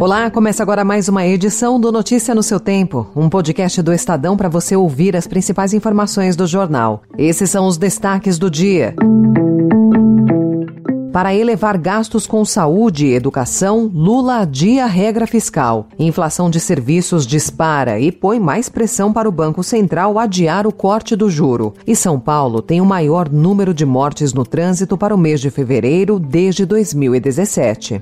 Olá, começa agora mais uma edição do Notícia no seu Tempo, um podcast do Estadão para você ouvir as principais informações do jornal. Esses são os destaques do dia. Para elevar gastos com saúde e educação, Lula adia regra fiscal. Inflação de serviços dispara e põe mais pressão para o Banco Central adiar o corte do juro. E São Paulo tem o maior número de mortes no trânsito para o mês de fevereiro desde 2017.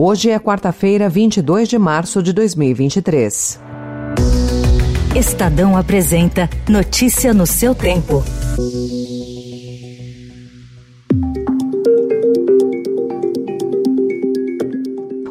Hoje é quarta-feira, 22 de março de 2023. Estadão apresenta Notícia no seu tempo.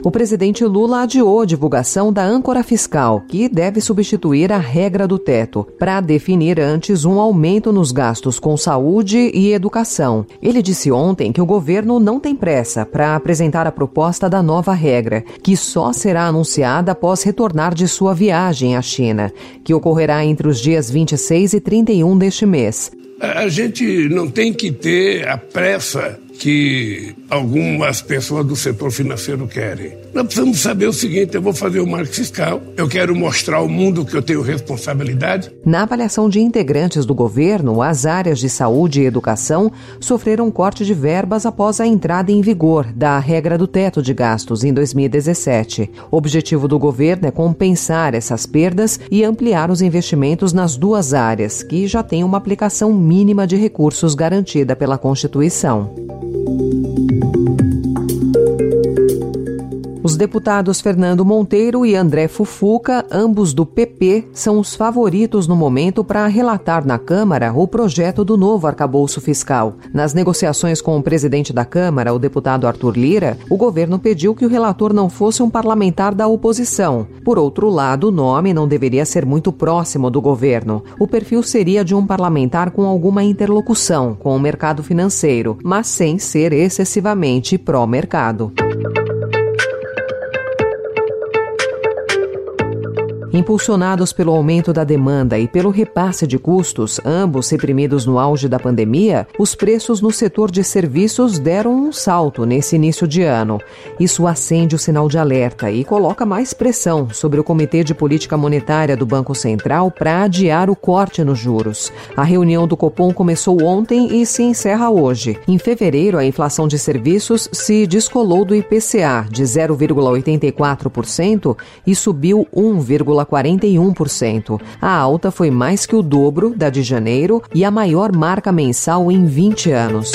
O presidente Lula adiou a divulgação da âncora fiscal, que deve substituir a regra do teto, para definir antes um aumento nos gastos com saúde e educação. Ele disse ontem que o governo não tem pressa para apresentar a proposta da nova regra, que só será anunciada após retornar de sua viagem à China, que ocorrerá entre os dias 26 e 31 deste mês. A gente não tem que ter a pressa que algumas pessoas do setor financeiro querem. Nós precisamos saber o seguinte: eu vou fazer o marco fiscal, eu quero mostrar ao mundo que eu tenho responsabilidade. Na avaliação de integrantes do governo, as áreas de saúde e educação sofreram corte de verbas após a entrada em vigor da regra do teto de gastos em 2017. O objetivo do governo é compensar essas perdas e ampliar os investimentos nas duas áreas, que já têm uma aplicação mínima de recursos garantida pela Constituição. Os deputados Fernando Monteiro e André Fufuca, ambos do PP, são os favoritos no momento para relatar na Câmara o projeto do novo arcabouço fiscal. Nas negociações com o presidente da Câmara, o deputado Arthur Lira, o governo pediu que o relator não fosse um parlamentar da oposição. Por outro lado, o nome não deveria ser muito próximo do governo. O perfil seria de um parlamentar com alguma interlocução com o mercado financeiro, mas sem ser excessivamente pró-mercado. Impulsionados pelo aumento da demanda e pelo repasse de custos, ambos reprimidos no auge da pandemia, os preços no setor de serviços deram um salto nesse início de ano. Isso acende o sinal de alerta e coloca mais pressão sobre o Comitê de Política Monetária do Banco Central para adiar o corte nos juros. A reunião do Copom começou ontem e se encerra hoje. Em fevereiro, a inflação de serviços se descolou do IPCA de 0,84% e subiu 1,4%. 41%. A alta foi mais que o dobro da de janeiro e a maior marca mensal em 20 anos.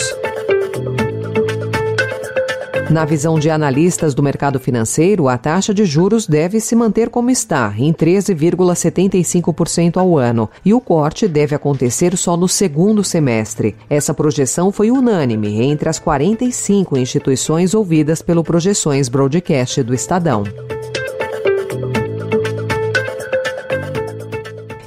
Na visão de analistas do mercado financeiro, a taxa de juros deve se manter como está, em 13,75% ao ano, e o corte deve acontecer só no segundo semestre. Essa projeção foi unânime entre as 45 instituições ouvidas pelo Projeções Broadcast do Estadão.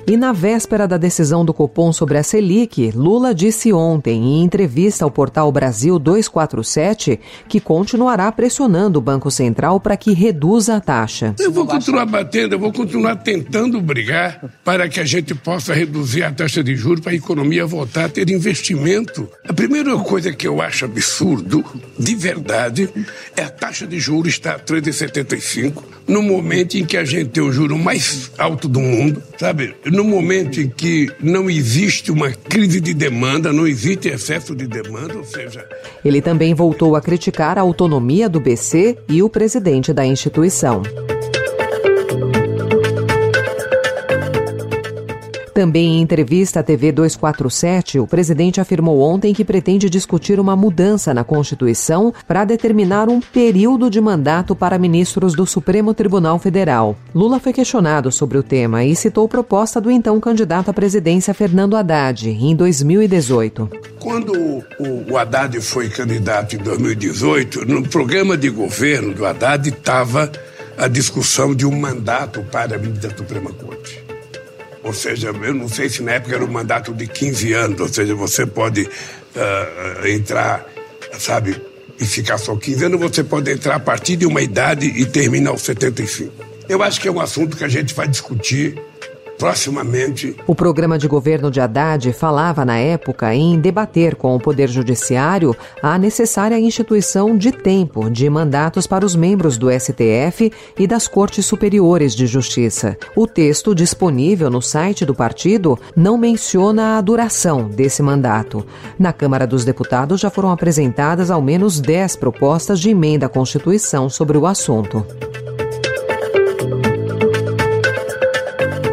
E na véspera da decisão do Copom sobre a Selic, Lula disse ontem, em entrevista ao portal Brasil 247, que continuará pressionando o Banco Central para que reduza a taxa. Eu vou continuar batendo, eu vou continuar tentando brigar para que a gente possa reduzir a taxa de juros para a economia voltar a ter investimento. A primeira coisa que eu acho absurdo, de verdade, é a taxa de juros estar a 3,75 no momento em que a gente tem o juro mais alto do mundo, sabe? No momento em que não existe uma crise de demanda, não existe excesso de demanda, ou seja. Ele também voltou a criticar a autonomia do BC e o presidente da instituição. Também em entrevista à TV 247, o presidente afirmou ontem que pretende discutir uma mudança na Constituição para determinar um período de mandato para ministros do Supremo Tribunal Federal. Lula foi questionado sobre o tema e citou proposta do então candidato à presidência Fernando Haddad em 2018. Quando o Haddad foi candidato em 2018, no programa de governo do Haddad estava a discussão de um mandato para a da Suprema Corte. Ou seja, eu não sei se na época era um mandato de 15 anos, ou seja, você pode uh, entrar, sabe, e ficar só 15 anos, você pode entrar a partir de uma idade e terminar aos 75. Eu acho que é um assunto que a gente vai discutir proximamente. O programa de governo de Haddad falava na época em debater com o Poder Judiciário a necessária instituição de tempo de mandatos para os membros do STF e das Cortes Superiores de Justiça. O texto disponível no site do partido não menciona a duração desse mandato. Na Câmara dos Deputados já foram apresentadas ao menos 10 propostas de emenda à Constituição sobre o assunto.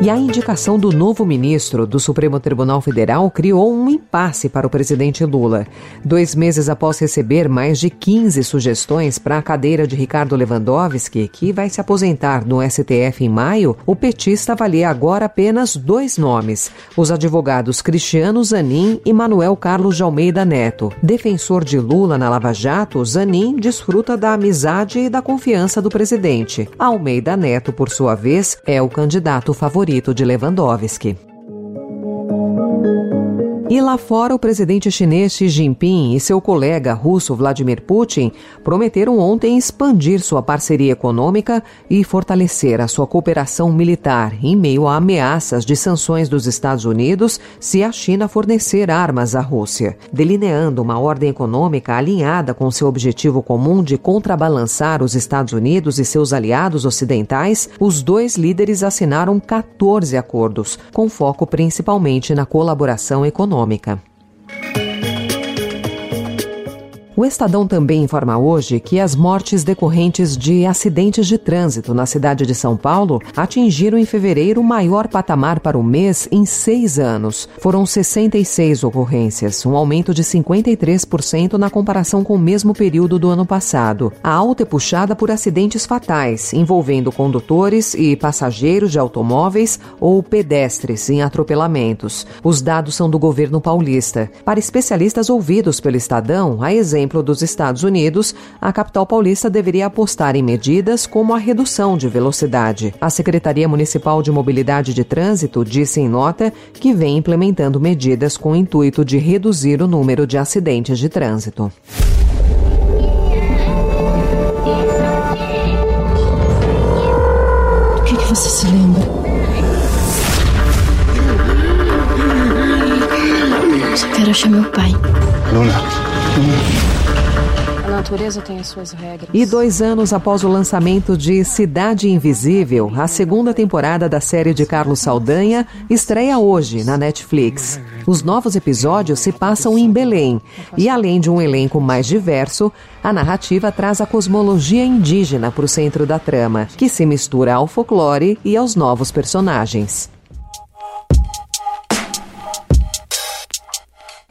E a indicação do novo ministro do Supremo Tribunal Federal criou um impasse para o presidente Lula. Dois meses após receber mais de 15 sugestões para a cadeira de Ricardo Lewandowski, que vai se aposentar no STF em maio, o petista avalia agora apenas dois nomes: os advogados Cristiano Zanin e Manuel Carlos de Almeida Neto. Defensor de Lula na Lava Jato, Zanin desfruta da amizade e da confiança do presidente. Almeida Neto, por sua vez, é o candidato favorito favorito de Lewandowski. E lá fora, o presidente chinês Xi Jinping e seu colega russo Vladimir Putin prometeram ontem expandir sua parceria econômica e fortalecer a sua cooperação militar em meio a ameaças de sanções dos Estados Unidos se a China fornecer armas à Rússia, delineando uma ordem econômica alinhada com seu objetivo comum de contrabalançar os Estados Unidos e seus aliados ocidentais. Os dois líderes assinaram 14 acordos, com foco principalmente na colaboração econômica econômica. O Estadão também informa hoje que as mortes decorrentes de acidentes de trânsito na cidade de São Paulo atingiram em fevereiro o maior patamar para o mês em seis anos. Foram 66 ocorrências, um aumento de 53% na comparação com o mesmo período do ano passado. A alta é puxada por acidentes fatais, envolvendo condutores e passageiros de automóveis ou pedestres em atropelamentos. Os dados são do governo paulista. Para especialistas ouvidos pelo Estadão, a exemplo exemplo dos Estados Unidos, a capital paulista deveria apostar em medidas como a redução de velocidade. A Secretaria Municipal de Mobilidade de Trânsito disse em nota que vem implementando medidas com o intuito de reduzir o número de acidentes de trânsito. O que, que você se lembra? Só quero achar meu pai. Luna. Luna natureza tem as suas regras. E dois anos após o lançamento de Cidade Invisível, a segunda temporada da série de Carlos Saldanha estreia hoje na Netflix. Os novos episódios se passam em Belém. E além de um elenco mais diverso, a narrativa traz a cosmologia indígena para o centro da trama, que se mistura ao folclore e aos novos personagens.